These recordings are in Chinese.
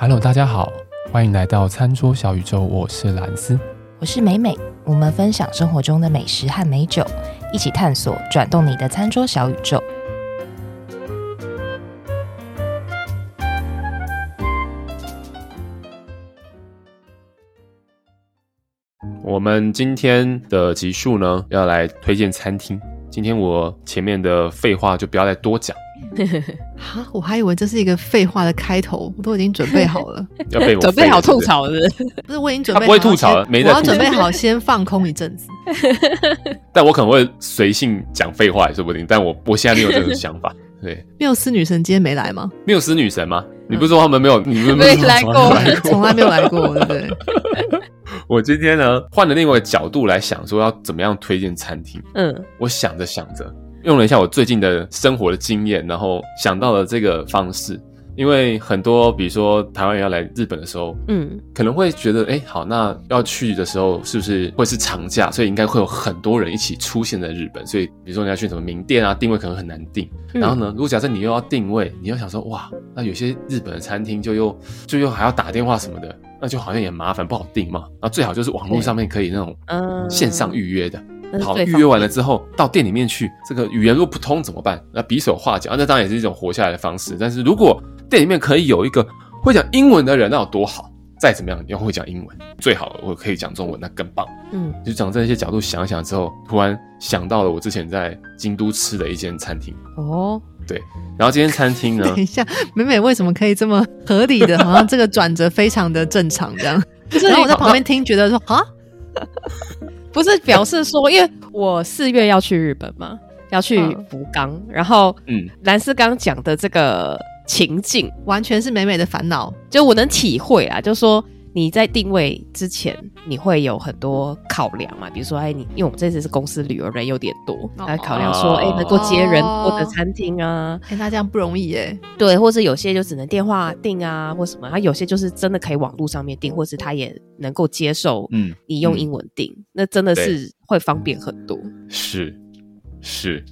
Hello，大家好，欢迎来到餐桌小宇宙，我是兰斯，我是美美，我们分享生活中的美食和美酒，一起探索转动你的餐桌小宇宙。我们今天的集数呢，要来推荐餐厅。今天我前面的废话就不要再多讲。哈，我还以为这是一个废话的开头，我都已经准备好了，要被我 准备好吐槽了。不是，我已经准备好，他不会吐槽了，没在。我要准备好先放空一阵子。但我可能会随性讲废话也说不定，但我我现在没有这种想法。对，缪斯女神今天没来吗？缪斯女神吗？你不是说他们没有？你们没来过，从来没有来过，对不对？我今天呢，换了另外一个角度来想，说要怎么样推荐餐厅。嗯，我想着想着，用了一下我最近的生活的经验，然后想到了这个方式。因为很多，比如说台湾人要来日本的时候，嗯，可能会觉得，哎，好，那要去的时候是不是会是长假？所以应该会有很多人一起出现在日本。所以，比如说你要去什么名店啊，定位可能很难定。嗯、然后呢，如果假设你又要定位，你又想说，哇，那有些日本的餐厅就又就又还要打电话什么的，那就好像也麻烦，不好定嘛。那最好就是网络上面可以那种线上预约的。嗯、好，预约完了之后到店里面去，这个语言如果不通怎么办？那比手画脚，那当然也是一种活下来的方式。但是如果店里面可以有一个会讲英文的人，那有多好？再怎么样，你要会讲英文，最好我可以讲中文，那更棒。嗯，就从这些角度想一想之后，突然想到了我之前在京都吃的一间餐厅。哦，对，然后这间餐厅呢？等一下，美美为什么可以这么合理的？好像这个转折非常的正常，这样。就是然后我在旁边听，觉得说啊，不是表示说，因为我四月要去日本嘛，要去福冈，嗯、然后嗯，蓝斯刚讲的这个。情境完全是美美的烦恼，就我能体会啊。就是说你在定位之前，你会有很多考量嘛，比如说，哎，你因为我们这次是公司旅游，人有点多，来考量说，哎，能够接人或者餐厅啊，哎，那这样不容易耶。对，或者有些就只能电话订啊，或什么，他有些就是真的可以网络上面订，或是他也能够接受，嗯，你用英文订，那真的是会方便很多。是，是。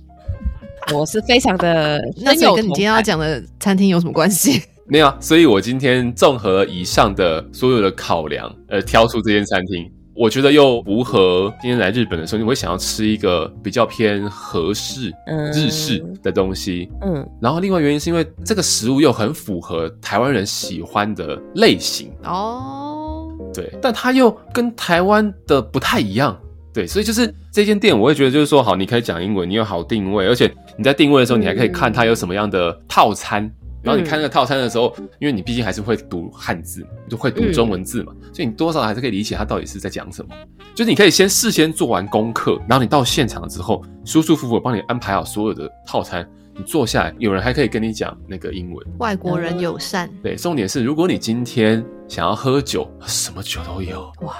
我是非常的，那你跟你今天要讲的餐厅有什么关系？没有，所以我今天综合以上的所有的考量，呃，挑出这间餐厅，我觉得又符合今天来日本的时候，你会想要吃一个比较偏和式、日式的东西。嗯，嗯，然后另外原因是因为这个食物又很符合台湾人喜欢的类型哦，对，但它又跟台湾的不太一样。对，所以就是这间店，我会觉得就是说，好，你可以讲英文，你有好定位，而且你在定位的时候，你还可以看它有什么样的套餐。嗯、然后你看那个套餐的时候，嗯、因为你毕竟还是会读汉字，就会读中文字嘛，嗯、所以你多少还是可以理解它到底是在讲什么。就是你可以先事先做完功课，然后你到现场之后，舒舒服服帮你安排好所有的套餐，你坐下来，有人还可以跟你讲那个英文。外国人友善。对，重点是，如果你今天想要喝酒，什么酒都有。哇。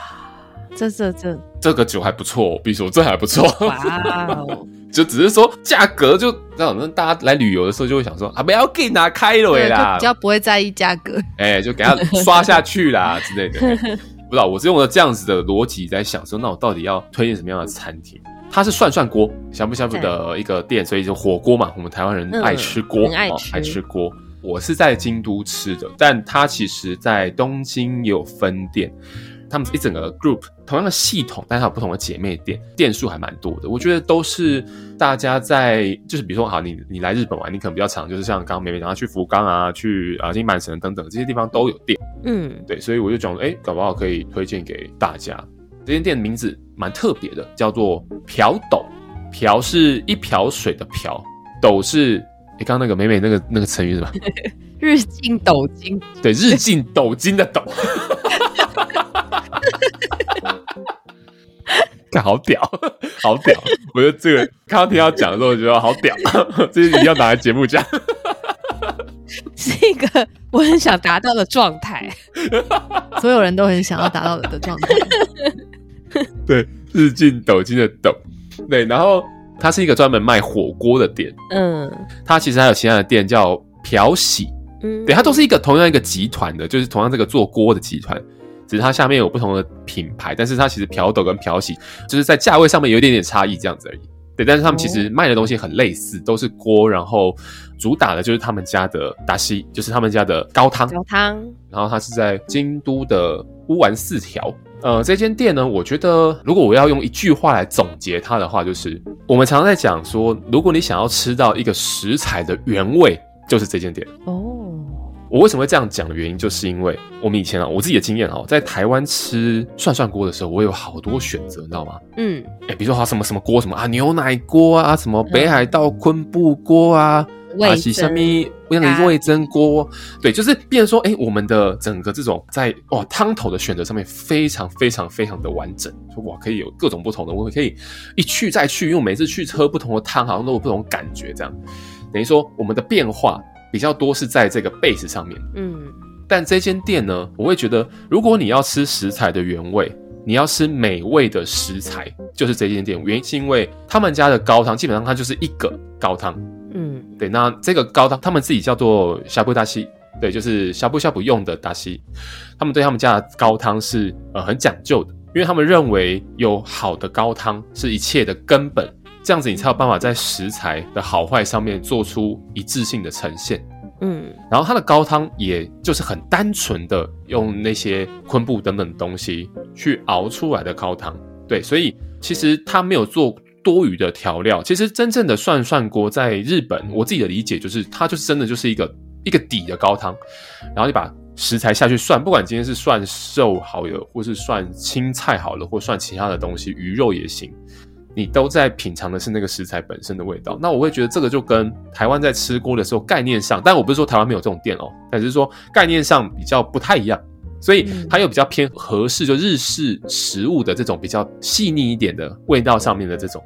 这这这这个酒还不错，比如说这还不错，哇哦！就只是说价格就这样，大家来旅游的时候就会想说啊，不要给拿开了啦，比较不会在意价格，哎，就给他刷下去啦之类的。不知道我是用了这样子的逻辑在想说，那我到底要推荐什么样的餐厅？它是涮涮锅，呷哺呷哺的一个店，所以就火锅嘛，我们台湾人爱吃锅，爱吃爱吃锅。我是在京都吃的，但它其实在东京也有分店。他们一整个 group 同样的系统，但是它有不同的姐妹店，店数还蛮多的。我觉得都是大家在，就是比如说，好，你你来日本玩，你可能比较常，就是像刚刚美美讲，去福冈啊，去啊金满城等等这些地方都有店。嗯，对，所以我就讲，哎，搞不好可以推荐给大家。这间店的名字蛮特别的，叫做瓢斗。瓢是一瓢水的瓢，斗是你刚刚那个美美那个那个成语是吧？日进斗金。对，日进斗金的斗。看，好屌，好屌！我觉得这个刚刚听到讲的时候，我觉得好屌，这是你要拿来节目讲，是一个我很想达到的状态，所有人都很想要达到的状态。对，日进斗金的斗，对，然后它是一个专门卖火锅的店，嗯，它其实还有其他的店叫朴喜，嗯，对，它都是一个同样一个集团的，就是同样这个做锅的集团。只是它下面有不同的品牌，但是它其实瓢斗跟瓢洗就是在价位上面有一点点差异，这样子而已。对，但是他们其实卖的东西很类似，都是锅，然后主打的就是他们家的达西，就是他们家的高汤。高汤。然后它是在京都的乌丸四条。呃，这间店呢，我觉得如果我要用一句话来总结它的话，就是我们常常在讲说，如果你想要吃到一个食材的原味，就是这间店。哦。我为什么会这样讲的原因，就是因为我们以前啊，我自己的经验啊，在台湾吃涮涮锅的时候，我有好多选择，你知道吗？嗯，哎，比如说什么什么锅，什么啊牛奶锅啊，什么北海道昆布锅啊，啊是什么味噌味增锅，对，就是变成说，哎，我们的整个这种在哇汤头的选择上面非常非常非常的完整，说哇可以有各种不同的，我可以一去再去，因为每次去喝不同的汤，好像都有不同感觉，这样等于说我们的变化。比较多是在这个 base 上面，嗯，但这间店呢，我会觉得，如果你要吃食材的原味，你要吃美味的食材，就是这间店。原因是因为他们家的高汤基本上它就是一个高汤，嗯，对。那这个高汤他们自己叫做呷哺达西，对，就是呷哺呷哺用的达西。他们对他们家的高汤是呃很讲究的，因为他们认为有好的高汤是一切的根本。这样子你才有办法在食材的好坏上面做出一致性的呈现，嗯，然后它的高汤也就是很单纯的用那些昆布等等东西去熬出来的高汤，对，所以其实它没有做多余的调料。其实真正的涮涮锅在日本，我自己的理解就是它就是真的就是一个一个底的高汤，然后你把食材下去涮，不管今天是涮肉好了，或是涮青菜好了，或涮其他的东西，鱼肉也行。你都在品尝的是那个食材本身的味道，那我会觉得这个就跟台湾在吃锅的时候概念上，但我不是说台湾没有这种店哦，但是说概念上比较不太一样，所以它又比较偏合适，就日式食物的这种比较细腻一点的味道上面的这种，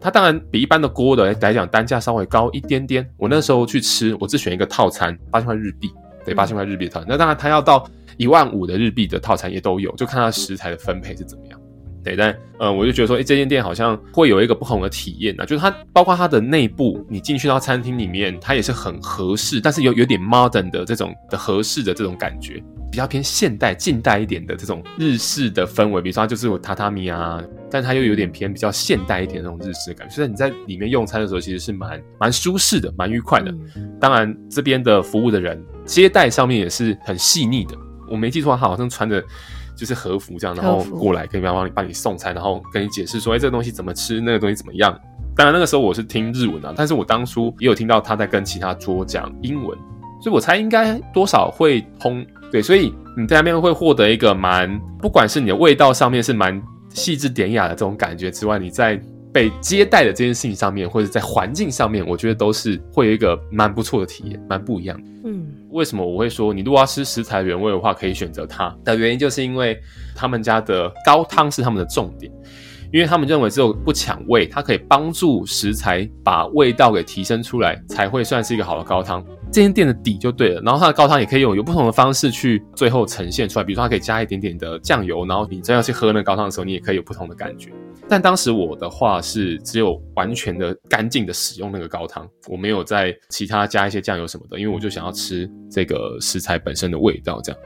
它当然比一般的锅的来讲单价稍微高一点点。我那时候去吃，我只选一个套餐，八千块日币，对，八千块日币的套餐。那当然它要到一万五的日币的套餐也都有，就看它食材的分配是怎么样。对，但呃，我就觉得说，哎，这间店好像会有一个不同的体验呢，就是它包括它的内部，你进去到餐厅里面，它也是很合适，但是有有点 modern 的这种的合适的这种感觉，比较偏现代、近代一点的这种日式的氛围，比如说它就是有榻榻米啊，但它又有点偏比较现代一点的那种日式的感觉，所以你在里面用餐的时候，其实是蛮蛮舒适的，蛮愉快的。当然，这边的服务的人接待上面也是很细腻的，我没记错，他好像穿着。就是和服这样，然后过来跟别人帮你帮你送餐，然后跟你解释说，哎，这个东西怎么吃，那个东西怎么样。当然那个时候我是听日文啊，但是我当初也有听到他在跟其他桌讲英文，所以我猜应该多少会通。对，所以你在那边会获得一个蛮，不管是你的味道上面是蛮细致典雅的这种感觉之外，你在被接待的这件事情上面，或者在环境上面，我觉得都是会有一个蛮不错的体验，蛮不一样的。嗯。为什么我会说你如果要吃食材原味的话，可以选择它的原因，就是因为他们家的高汤是他们的重点，因为他们认为只有不抢味，它可以帮助食材把味道给提升出来，才会算是一个好的高汤。这间店的底就对了，然后它的高汤也可以用有不同的方式去最后呈现出来，比如说它可以加一点点的酱油，然后你真要去喝那个高汤的时候，你也可以有不同的感觉。但当时我的话是只有完全的干净的使用那个高汤，我没有在其他加一些酱油什么的，因为我就想要吃这个食材本身的味道，这样。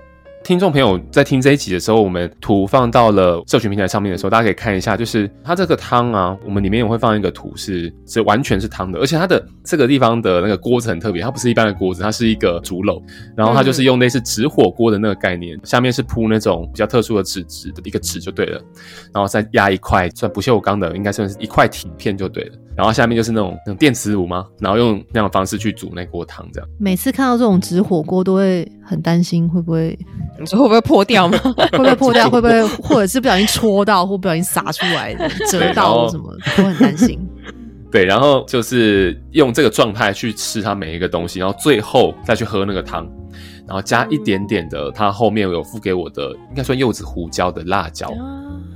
听众朋友在听这一集的时候，我们图放到了社群平台上面的时候，大家可以看一下，就是它这个汤啊，我们里面也会放一个图是，是完全是汤的，而且它的这个地方的那个锅子很特别，它不是一般的锅子，它是一个竹篓，然后它就是用类似纸火锅的那个概念，下面是铺那种比较特殊的纸纸的一个纸就对了，然后再压一块算不锈钢的，应该算是一块铁片就对了，然后下面就是那种那种电磁炉吗？然后用那样的方式去煮那锅汤，这样。每次看到这种纸火锅都会很担心会不会。你说会不会破掉吗？会不会破掉？会不会或者是不小心戳到，或不小心洒出来，折到什么？我很担心。对，然后就是用这个状态去吃它每一个东西，然后最后再去喝那个汤，然后加一点点的，它后面有付给我的，应该算柚子胡椒的辣椒，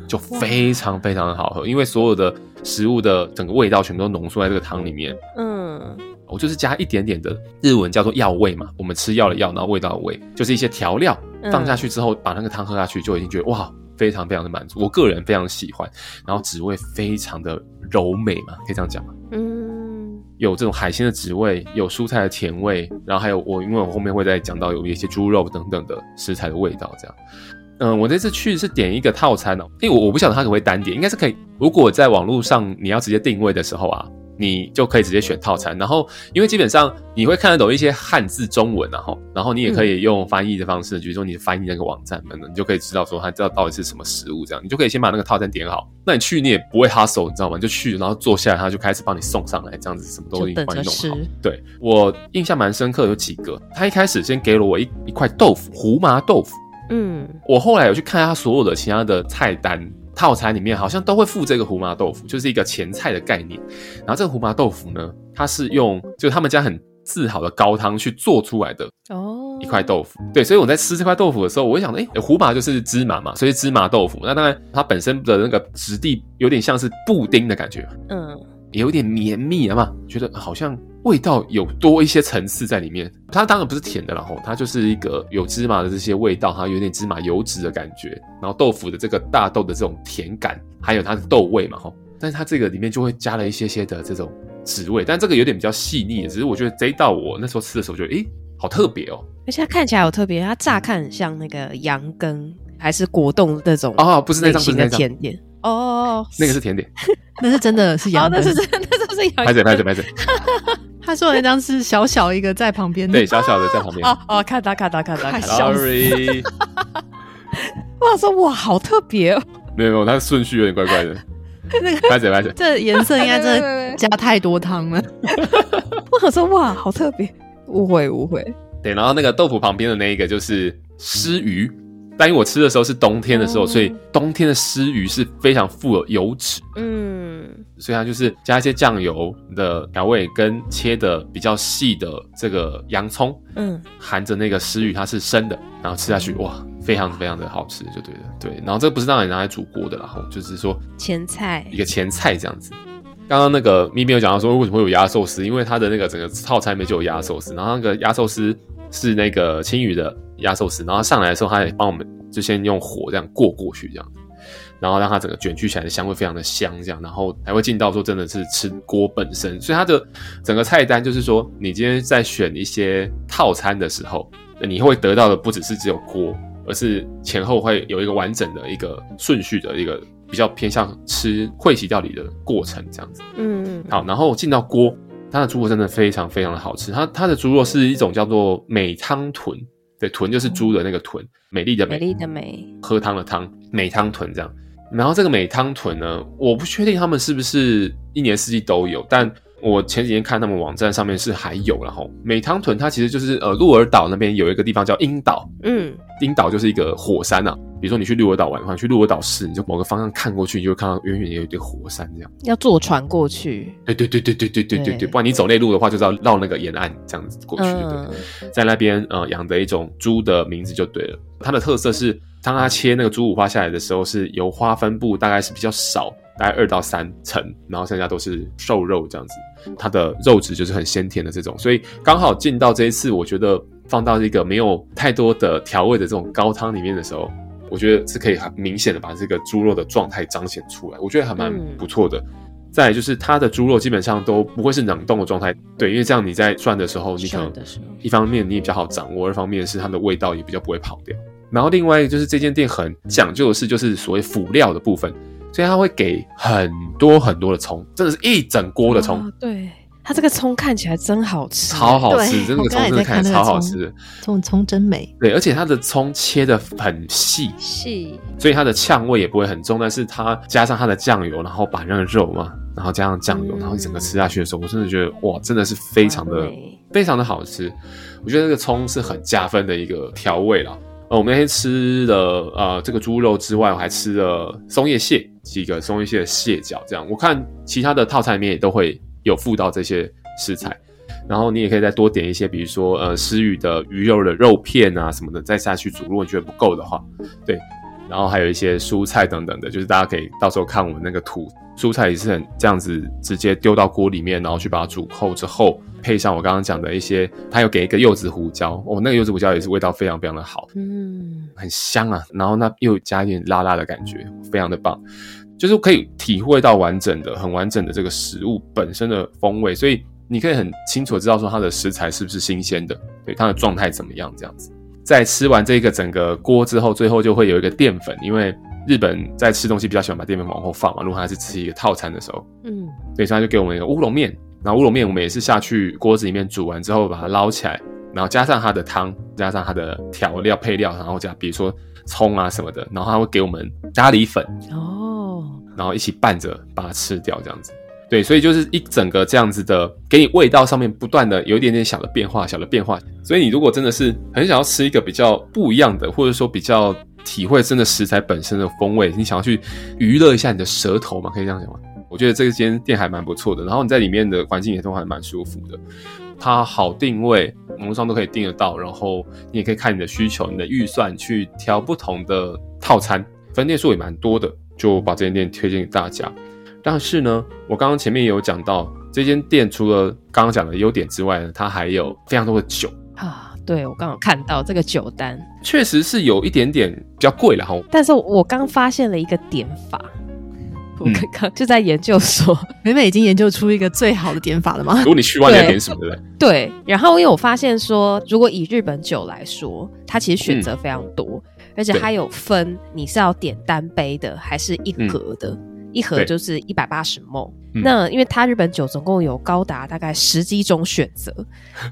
就非常非常的好喝，因为所有的食物的整个味道全部都浓缩在这个汤里面。嗯。我就是加一点点的日文叫做药味嘛，我们吃药的药，然后味道的味，就是一些调料放下去之后，把那个汤喝下去，就已经觉得哇，非常非常的满足。我个人非常喜欢，然后滋味非常的柔美嘛，可以这样讲吗？嗯，有这种海鲜的滋味，有蔬菜的甜味，然后还有我，因为我后面会再讲到有一些猪肉等等的食材的味道，这样。嗯，我这次去是点一个套餐哦，因为我我不晓得它可不可以单点，应该是可以。如果在网络上你要直接定位的时候啊。你就可以直接选套餐，然后因为基本上你会看得懂一些汉字中文，然后然后你也可以用翻译的方式，比如说你翻译那个网站等等，你就可以知道说它知道到底是什么食物，这样你就可以先把那个套餐点好。那你去你也不会 hustle，你知道吗？就去然后坐下来，他就开始帮你送上来，这样子什么都已经帮你弄好。对，我印象蛮深刻，有几个，他一开始先给了我一一块豆腐，胡麻豆腐。嗯，我后来有去看他所有的其他的菜单。套餐里面好像都会附这个胡麻豆腐，就是一个前菜的概念。然后这个胡麻豆腐呢，它是用就他们家很自豪的高汤去做出来的哦，一块豆腐。对，所以我在吃这块豆腐的时候，我会想，哎，胡麻就是芝麻嘛，所以芝麻豆腐。那当然，它本身的那个质地有点像是布丁的感觉，嗯，也有点绵密啊嘛，觉得好像。味道有多一些层次在里面，它当然不是甜的，了吼它就是一个有芝麻的这些味道，它有点芝麻油脂的感觉，然后豆腐的这个大豆的这种甜感，还有它的豆味嘛，吼，但是它这个里面就会加了一些些的这种滋味，但这个有点比较细腻，只是我觉得这一道我那时候吃的时候觉得，诶，好特别哦，而且它看起来好特别，它乍看很像那个羊羹还是果冻那种哦，不是那张，不是那张。甜点。哦，那个是甜点，那是真的是羊羹，那是真的，那是羊羹，拍嘴拍嘴拍嘴。他说的那张是小小一个在旁边，对，小小的在旁边。哦哦，看到看到看到，看到。Sorry，我想说哇，好特别哦。没有没有，它的顺序有点怪怪的。那个，拍嘴拍嘴，这颜色应该真的加太多汤了。我想说哇，好特别，误会误会。对，然后那个豆腐旁边的那一个就是鰤鱼。但因为我吃的时候是冬天的时候，所以冬天的湿鱼是非常富有油脂，嗯，所以它就是加一些酱油的调味，跟切的比较细的这个洋葱，嗯，含着那个湿鱼它是生的，然后吃下去哇，非常非常的好吃，就对了，对，然后这个不是让你拿来煮锅的，然后就是说前菜。一个前菜这样子。刚刚那个咪咪有讲到说为什么会有鸭寿司，因为它的那个整个套餐里面就有鸭寿司，然后那个鸭寿司是那个青鱼的。压寿司，然后上来的时候，他也帮我们就先用火这样过过去，这样，然后让它整个卷曲起来的香味非常的香，这样，然后还会进到说真的是吃锅本身，所以它的整个菜单就是说，你今天在选一些套餐的时候，你会得到的不只是只有锅，而是前后会有一个完整的一个顺序的一个比较偏向吃会席料理的过程，这样子。嗯，好，然后进到锅，它的猪肉真的非常非常的好吃，它它的猪肉是一种叫做美汤豚。对，豚就是猪的那个豚，美丽的美，美丽的美，喝汤的汤，美汤豚这样。然后这个美汤豚呢，我不确定他们是不是一年四季都有，但我前几天看他们网站上面是还有。然后美汤屯它其实就是呃鹿儿岛那边有一个地方叫鹰岛，嗯，鹰岛就是一个火山啊。比如说你去鹿儿岛玩的话，去鹿儿岛市，你就某个方向看过去，你就会看到远远有一点火山这样。要坐船过去。对对对对对对对对对，不然你走内陆的话，就是要绕那个沿岸这样子过去。嗯、对，在那边呃养的一种猪的名字就对了。它的特色是，当它切那个猪五花下来的时候，是油花分布大概是比较少，大概二到三层，然后剩下都是瘦肉这样子。它的肉质就是很鲜甜的这种，所以刚好进到这一次，我觉得放到一个没有太多的调味的这种高汤里面的时候。我觉得是可以很明显的把这个猪肉的状态彰显出来，我觉得还蛮不错的。嗯、再来就是它的猪肉基本上都不会是冷冻的状态，对，因为这样你在涮的时候，你可能一方面你也比较好掌握，二方面是它的味道也比较不会跑掉。然后另外就是这间店很讲究的是就是所谓辅料的部分，所以它会给很多很多的葱，真的是一整锅的葱。哦、对。它这个葱看起来真好吃，超好吃，真的葱真的看起来超好吃，这种葱真美。对，而且它的葱切的很细细，所以它的呛味也不会很重，但是它加上它的酱油，然后把那个肉嘛，然后加上酱油，然后整个吃下去的时候，我真的觉得哇，真的是非常的非常的好吃。我觉得这个葱是很加分的一个调味啦。呃，我们那天吃了呃这个猪肉之外，我还吃了松叶蟹，几个松一些的蟹脚，这样我看其他的套餐里面也都会。有附到这些食材，然后你也可以再多点一些，比如说呃，鰤鱼的鱼肉的肉片啊什么的，再下去煮。如果你觉得不够的话，对，然后还有一些蔬菜等等的，就是大家可以到时候看我们那个图，蔬菜也是很这样子直接丢到锅里面，然后去把它煮透之后，配上我刚刚讲的一些，它有给一个柚子胡椒，哦，那个柚子胡椒也是味道非常非常的好，嗯，很香啊，然后那又加一点辣辣的感觉，非常的棒。就是可以体会到完整的、很完整的这个食物本身的风味，所以你可以很清楚知道说它的食材是不是新鲜的，对它的状态怎么样这样子。在吃完这个整个锅之后，最后就会有一个淀粉，因为日本在吃东西比较喜欢把淀粉往后放嘛。如果他是吃一个套餐的时候，嗯，所以他就给我们一个乌龙面，然后乌龙面我们也是下去锅子里面煮完之后把它捞起来，然后加上它的汤，加上它的调料配料，然后加比如说葱啊什么的，然后它会给我们咖喱粉哦，然后一起拌着把它吃掉，这样子。对，所以就是一整个这样子的，给你味道上面不断的有一点点小的变化，小的变化。所以你如果真的是很想要吃一个比较不一样的，或者说比较体会真的食材本身的风味，你想要去娱乐一下你的舌头嘛，可以这样讲吗？我觉得这间店还蛮不错的，然后你在里面的环境也都还蛮舒服的，它好定位，网络上都可以订得到，然后你也可以看你的需求、你的预算去挑不同的套餐，分店数也蛮多的，就把这间店推荐给大家。但是呢，我刚刚前面也有讲到，这间店除了刚刚讲的优点之外呢，它还有非常多的酒啊。对，我刚好看到这个酒单，确实是有一点点比较贵了哈。但是我刚发现了一个点法，我刚刚就在研究所，美美已经研究出一个最好的点法了吗？如果你去外面点什么对不，对。对然后因为我发现说，如果以日本酒来说，它其实选择非常多，嗯、而且它有分你是要点单杯的，还是一盒的。嗯一盒就是一百八十 ml，那因为它日本酒总共有高达大概十几种选择，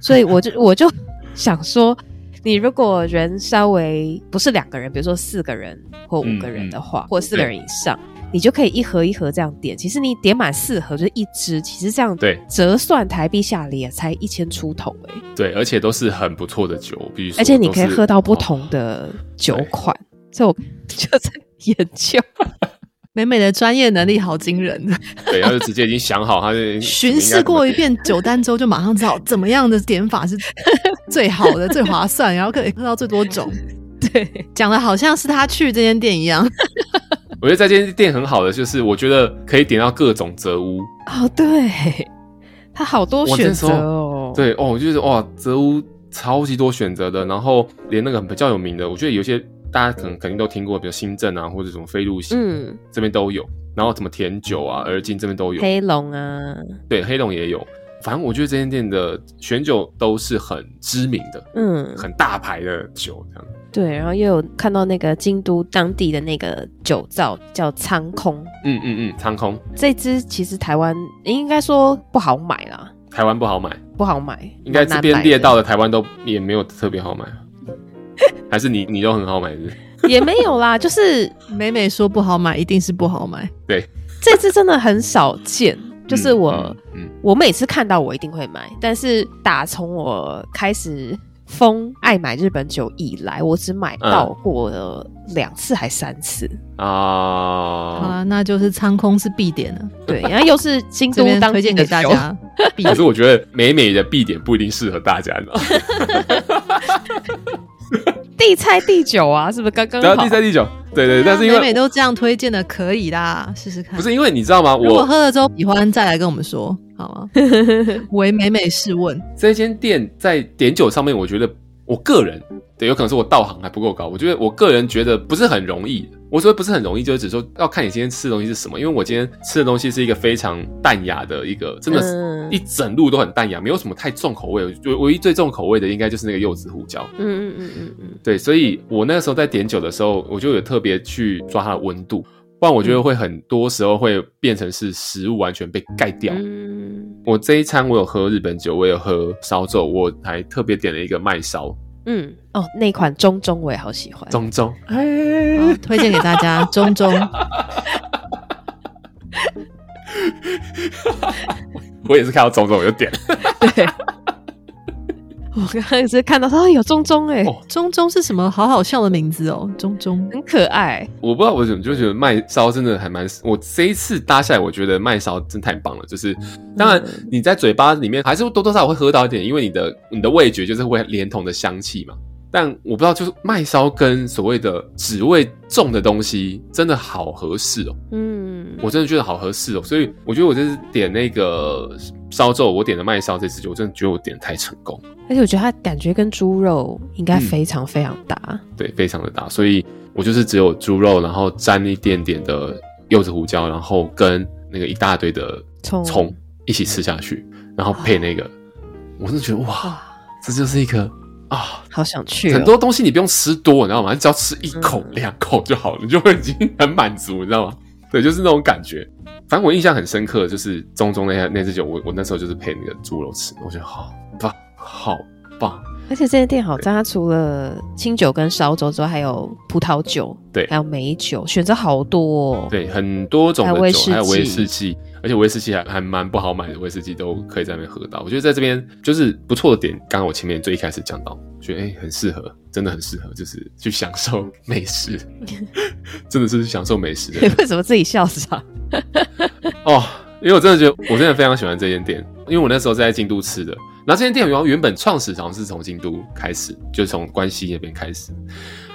所以我就我就想说，你如果人稍微不是两个人，比如说四个人或五个人的话，嗯嗯、或四个人以上，你就可以一盒一盒这样点。其实你点满四盒就是一支，其实这样对折算台币下来也才一千出头哎。对，而且都是很不错的酒，比如而且你可以喝到不同的酒款，所以我 就在研究。美美的专业能力好惊人，对，他就直接已经想好，他就 巡视过一遍酒单之后，就马上知道怎么样的点法是最好的、最划算，然后可以喝到最多种。对，讲的好像是他去这间店一样。我觉得这间店很好的就是，我觉得可以点到各种泽屋。哦，对，他好多选择哦。对哦，我觉得哇，泽屋超级多选择的，然后连那个比较有名的，我觉得有些。大家可能肯定都听过，比如新镇啊，或者什么飞鹿溪，嗯，这边都有。然后什么甜酒啊、而今这边都有。黑龙啊，对，黑龙也有。反正我觉得这间店的选酒都是很知名的，嗯，很大牌的酒这样。对，然后又有看到那个京都当地的那个酒造叫苍空，嗯嗯嗯，苍空这支其实台湾应该说不好买啦，台湾不好买，不好买，应该这边列到的台湾都也没有特别好买。还是你你都很好买是不是？也没有啦，就是 每每说不好买，一定是不好买。对，这支真的很少见。就是我，嗯嗯嗯、我每次看到我一定会买，但是打从我开始疯爱买日本酒以来，我只买到过了两次还三次啊。嗯、好了，那就是仓空是必点的。对，然后又是京都当推荐给大家。可是我觉得美美的必点不一定适合大家呢。地菜地酒啊，是不是刚刚好？地菜地酒，对对，对，但是因为美美都这样推荐的，可以啦，试试看。不是因为你知道吗？我如果喝了之后喜欢，再来跟我们说，好吗？为美美试问，这间店在点酒上面，我觉得我个人对，有可能是我道行还不够高。我觉得我个人觉得不是很容易。我说不是很容易，就是只说要看你今天吃的东西是什么。因为我今天吃的东西是一个非常淡雅的一个，真的是一整路都很淡雅，没有什么太重口味。就唯一最重口味的应该就是那个柚子胡椒。嗯嗯嗯嗯嗯。对，所以我那个时候在点酒的时候，我就有特别去抓它的温度，不然我觉得会很多时候会变成是食物完全被盖掉。嗯。我这一餐我有喝日本酒，我有喝烧酒，我还特别点了一个麦烧。嗯哦，那款中中我也好喜欢，中中，哎，推荐给大家 中中。我也是看到中中我就点了，对。我刚刚是看到他有中中哎，中中是什么好好笑的名字哦，中中很可爱。我不知道为什么就觉得麦烧真的还蛮，我这一次搭下来，我觉得麦烧真太棒了。就是当然你在嘴巴里面还是多多少少会喝到一点，因为你的你的味觉就是会连同的香气嘛。但我不知道，就是麦烧跟所谓的脂味重的东西，真的好合适哦。嗯，我真的觉得好合适哦。所以我觉得我这次点那个烧肉，我点的麦烧这次，我真的觉得我点得太成功。而且我觉得它感觉跟猪肉应该非常非常搭。嗯，对，非常的搭。所以我就是只有猪肉，然后沾一点点的柚子胡椒，然后跟那个一大堆的葱一起吃下去，然后配那个，我真的觉得哇，这就是一个。啊，好想去、哦。很多东西你不用吃多，你知道吗？你只要吃一口、两、嗯、口就好了，你就会已经很满足，你知道吗？对，就是那种感觉。反正我印象很深刻，就是中中那那支酒，我我那时候就是配那个猪肉吃，我觉得好棒，好棒。而且这间店好在它除了清酒跟烧酒之外，还有葡萄酒，对，还有美酒，选择好多、哦。对，很多种的酒，还有威士忌，而且威士忌还还蛮不好买的，威士忌都可以在那边喝到。我觉得在这边就是不错的点。刚刚我前面最一开始讲到，觉得哎、欸、很适合，真的很适合，就是去享受美食，真的是享受美食的。为什么自己笑场？哦，因为我真的觉得我真的非常喜欢这间店，因为我那时候是在京都吃的。然后这间店原原本创始好像是从京都开始，就是从关西那边开始。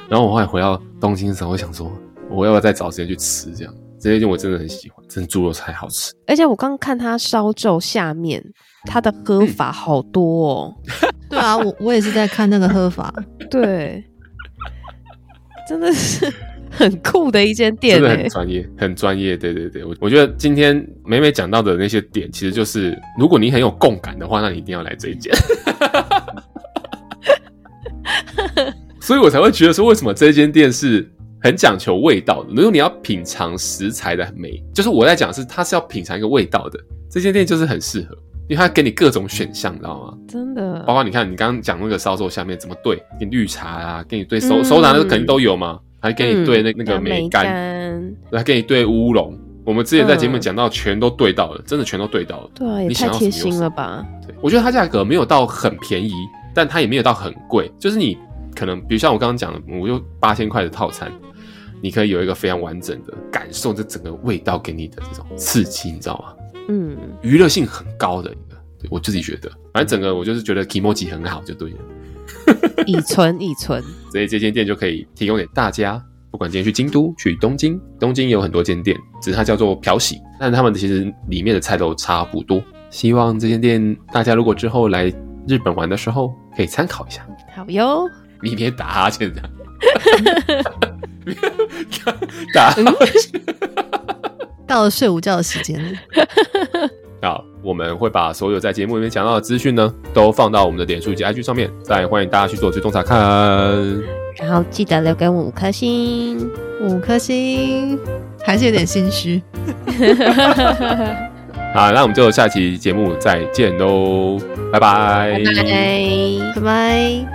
然后我后来回到东京的时候，我想说，我要不要再找时间去吃这样？这间店我真的很喜欢，真的猪肉菜好吃。而且我刚看它烧酒下面，它的喝法好多哦。嗯、对啊，我我也是在看那个喝法，对，真的是。很酷的一间店，真的很专业，很专业。对对对，我我觉得今天美美讲到的那些点，其实就是如果你很有共感的话，那你一定要来这一间。所以我才会觉得说，为什么这间店是很讲求味道的？如果你要品尝食材的美，就是我在讲是它是要品尝一个味道的，这间店就是很适合，因为它给你各种选项，你知道吗？真的，包括你看你刚刚讲那个烧肉下面怎么兑，给你绿茶啊，给你兑手手拿的肯定都有嘛。还给你兑那那个梅干，还给你兑乌龙。我们之前在节目讲到，全都兑到了，真的全都兑到了。对，也太贴心了吧？对，我觉得它价格没有到很便宜，但它也没有到很贵。就是你可能，比如像我刚刚讲的，我就八千块的套餐，你可以有一个非常完整的感受，这整个味道给你的这种刺激，你知道吗？嗯，娱乐性很高的一个，对我自己觉得，反正整个我就是觉得 kimochi 很好，就对了。以存以存，所以这间店就可以提供给大家。不管今天去京都、去东京，东京有很多间店，只是它叫做漂洗，但他们其实里面的菜都差不多。希望这间店大家如果之后来日本玩的时候，可以参考一下。好哟，你别打哈欠这样，打 到了睡午觉的时间了。好，我们会把所有在节目里面讲到的资讯呢，都放到我们的脸书以及 IG 上面，再欢迎大家去做追踪查看。然后记得留给我五颗星，五颗星，还是有点心虚。好，那我们就下期节目再见喽，拜拜，拜拜，拜拜。